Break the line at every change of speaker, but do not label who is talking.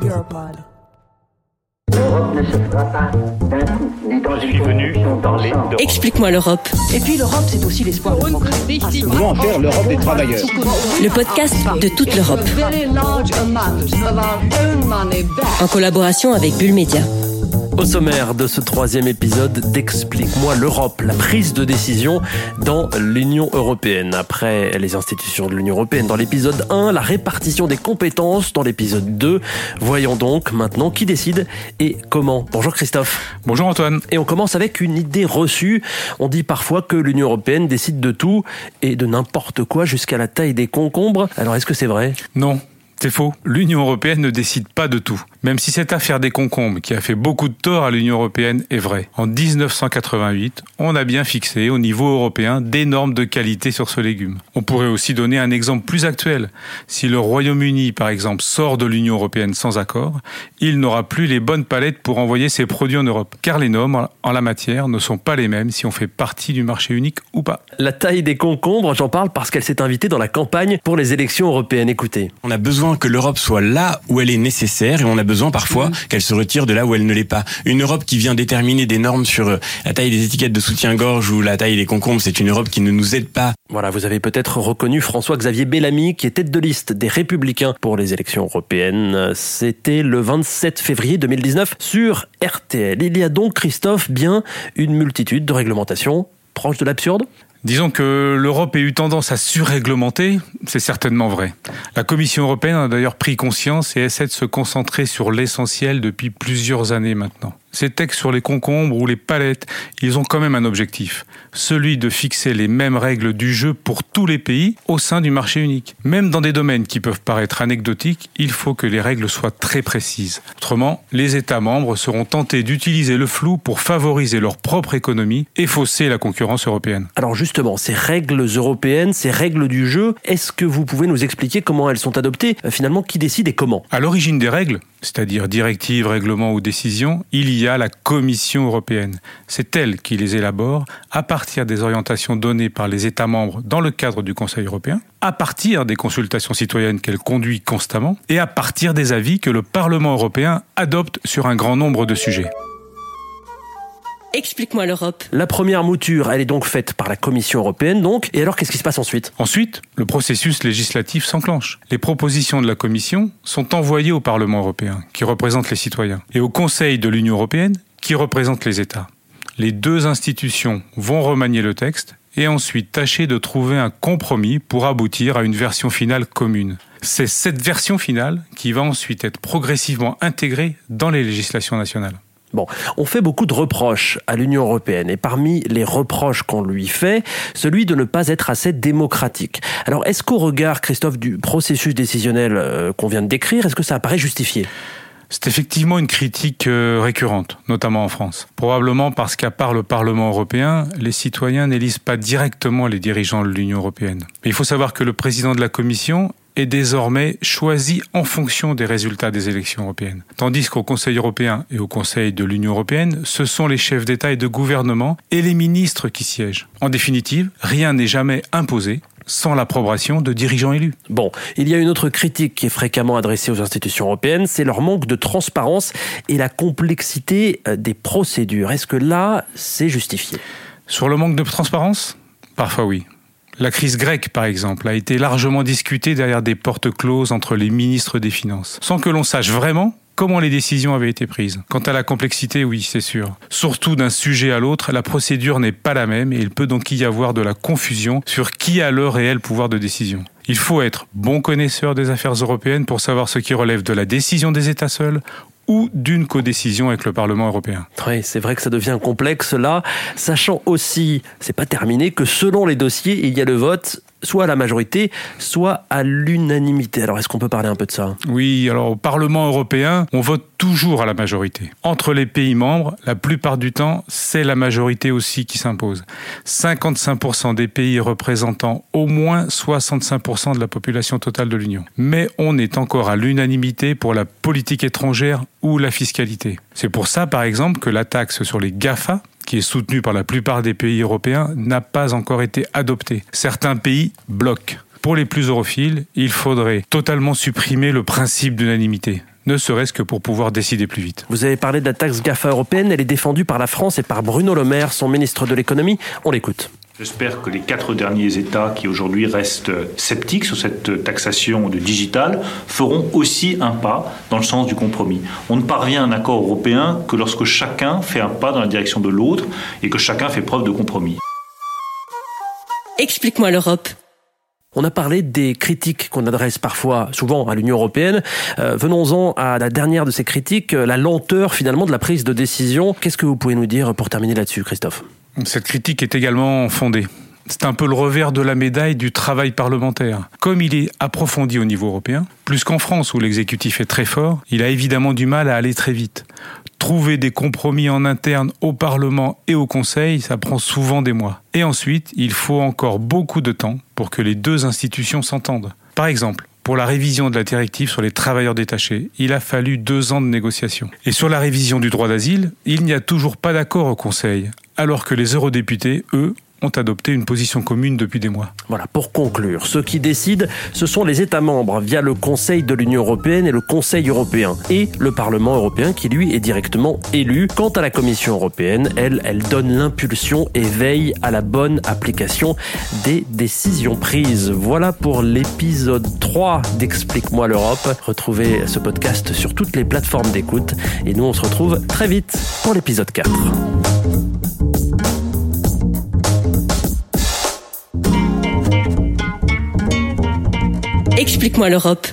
Europod.
L'Europe ne se fera pas d'un coup, ni dans
Je
une
suis venu
convention
parler
d'ensemble.
d'Europe.
Explique-moi l'Europe,
Et puis l'Europe, c'est aussi l'espoir de progrès.
Comment faire l'Europe des travailleurs
le podcast de toute l'Europe, en collaboration avec Bull Media.
Au sommaire de ce troisième épisode d'Explique-moi l'Europe, la prise de décision dans l'Union européenne. Après les institutions de l'Union européenne dans l'épisode 1, la répartition des compétences dans l'épisode 2. Voyons donc maintenant qui décide et comment. Bonjour Christophe.
Bonjour Antoine.
Et on commence avec une idée reçue. On dit parfois que l'Union européenne décide de tout et de n'importe quoi jusqu'à la taille des concombres. Alors est-ce que c'est vrai?
Non, c'est faux. L'Union européenne ne décide pas de tout. Même si cette affaire des concombres qui a fait beaucoup de tort à l'Union européenne est vraie. En 1988, on a bien fixé au niveau européen des normes de qualité sur ce légume. On pourrait aussi donner un exemple plus actuel. Si le Royaume-Uni, par exemple, sort de l'Union européenne sans accord, il n'aura plus les bonnes palettes pour envoyer ses produits en Europe. Car les normes en la matière ne sont pas les mêmes si on fait partie du marché unique ou pas.
La taille des concombres, j'en parle parce qu'elle s'est invitée dans la campagne pour les élections européennes. Écoutez.
On a besoin que l'Europe soit là où elle est nécessaire et on a besoin parfois qu'elle se retire de là où elle ne l'est pas. Une Europe qui vient déterminer des normes sur euh, la taille des étiquettes de soutien-gorge ou la taille des concombres, c'est une Europe qui ne nous aide pas.
Voilà, vous avez peut-être reconnu François-Xavier Bellamy, qui est tête de liste des Républicains pour les élections européennes. C'était le 27 février 2019 sur RTL. Il y a donc, Christophe, bien une multitude de réglementations proches de l'absurde?
Disons que l'Europe ait eu tendance à surréglementer, c'est certainement vrai. La Commission européenne a d'ailleurs pris conscience et essaie de se concentrer sur l'essentiel depuis plusieurs années maintenant. Ces textes sur les concombres ou les palettes, ils ont quand même un objectif, celui de fixer les mêmes règles du jeu pour tous les pays au sein du marché unique. Même dans des domaines qui peuvent paraître anecdotiques, il faut que les règles soient très précises. Autrement, les États membres seront tentés d'utiliser le flou pour favoriser leur propre économie et fausser la concurrence européenne.
Alors justement, ces règles européennes, ces règles du jeu, est-ce que vous pouvez nous expliquer comment elles sont adoptées? Euh, Finalement, qui décide et comment?
À l'origine des règles, c'est-à-dire directives, règlements ou décisions, il y a la Commission européenne. C'est elle qui les élabore à partir des orientations données par les États membres dans le cadre du Conseil européen, à partir des consultations citoyennes qu'elle conduit constamment et à partir des avis que le Parlement européen adopte sur un grand nombre de sujets.
Explique-moi l'Europe.
La première mouture, elle est donc faite par la Commission européenne, donc. Et alors, qu'est-ce qui se passe ensuite?
Ensuite, le processus législatif s'enclenche. Les propositions de la Commission sont envoyées au Parlement européen, qui représente les citoyens, et au Conseil de l'Union européenne, qui représente les États. Les deux institutions vont remanier le texte et ensuite tâcher de trouver un compromis pour aboutir à une version finale commune. C'est cette version finale qui va ensuite être progressivement intégrée dans les législations nationales.
Bon, on fait beaucoup de reproches à l'Union européenne et parmi les reproches qu'on lui fait, celui de ne pas être assez démocratique. Alors, est-ce qu'au regard, Christophe, du processus décisionnel euh, qu'on vient de décrire, est-ce que ça apparaît justifié?
C'est effectivement une critique euh, récurrente, notamment en France. Probablement parce qu'à part le Parlement européen, les citoyens n'élisent pas directement les dirigeants de l'Union européenne. Mais il faut savoir que le président de la Commission est désormais choisi en fonction des résultats des élections européennes. Tandis qu'au Conseil européen et au Conseil de l'Union européenne, ce sont les chefs d'État et de gouvernement et les ministres qui siègent. En définitive, rien n'est jamais imposé sans l'approbation de dirigeants élus.
Bon, il y a une autre critique qui est fréquemment adressée aux institutions européennes, c'est leur manque de transparence et la complexité euh, des procédures. Est-ce que là, c'est justifié?
Sur le manque de transparence? Parfois oui. La crise grecque, par exemple, a été largement discutée derrière des portes closes entre les ministres des Finances, sans que l'on sache vraiment comment les décisions avaient été prises. Quant à la complexité, oui, c'est sûr. Surtout d'un sujet à l'autre, la procédure n'est pas la même et il peut donc y avoir de la confusion sur qui a le réel pouvoir de décision. Il faut être bon connaisseur des affaires européennes pour savoir ce qui relève de la décision des États seuls ou d'une codécision avec le Parlement européen.
Oui, c'est vrai que ça devient complexe là, sachant aussi, c'est pas terminé, que selon les dossiers, il y a le vote soit à la majorité, soit à l'unanimité. Alors est-ce qu'on peut parler un peu de ça?
Oui, alors au Parlement européen, on vote toujours à la majorité. Entre les pays membres, la plupart du temps, c'est la majorité aussi qui s'impose. 55% des pays représentant au moins 65% de la population totale de l'Union. Mais on est encore à l'unanimité pour la politique étrangère ou la fiscalité. C'est pour ça, par exemple, que la taxe sur les GAFA, qui est soutenue par la plupart des pays européens, n'a pas encore été adoptée. Certains pays bloquent. Pour les plus europhiles, il faudrait totalement supprimer le principe d'unanimité. ne serait-ce que pour pouvoir décider plus vite.
Vous avez parlé de la taxe GAFA européenne, elle est défendue par la France et par Bruno Le Maire, son ministre de l'économie. On l'écoute.
J'espère que les quatre derniers États qui aujourd'hui restent sceptiques sur cette taxation du digital feront aussi un pas dans le sens du compromis. On ne parvient à un accord européen que lorsque chacun fait un pas dans la direction de l'autre et que chacun fait preuve de compromis.
Explique-moi l'Europe.
On a parlé des critiques qu'on adresse parfois, souvent à l'Union européenne. Euh, Venons-en à la dernière de ces critiques, la lenteur finalement de la prise de décision. Qu'est-ce que vous pouvez nous dire pour terminer là-dessus, Christophe?
Cette critique est également fondée. C'est un peu le revers de la médaille du travail parlementaire. Comme il est approfondi au niveau européen, plus qu'en France où l'exécutif est très fort, il a évidemment du mal à aller très vite. Trouver des compromis en interne au Parlement et au Conseil, ça prend souvent des mois. Et ensuite, il faut encore beaucoup de temps pour que les deux institutions s'entendent. Par exemple, pour la révision de la directive sur les travailleurs détachés, il a fallu deux ans de négociations. Et sur la révision du droit d'asile, il n'y a toujours pas d'accord au Conseil, alors que les eurodéputés, eux, ont adopté une position commune depuis des mois.
Voilà, pour conclure, ceux qui décident, ce sont les États membres via le Conseil de l'Union européenne et le Conseil européen, et le Parlement européen qui lui est directement élu. Quant à la Commission européenne, elle, elle donne l'impulsion et veille à la bonne application des décisions prises. Voilà pour l'épisode 3 d'Explique-moi l'Europe. Retrouvez ce podcast sur toutes les plateformes d'écoute, et nous on se retrouve très vite pour l'épisode 4.
Explique-moi l'Europe.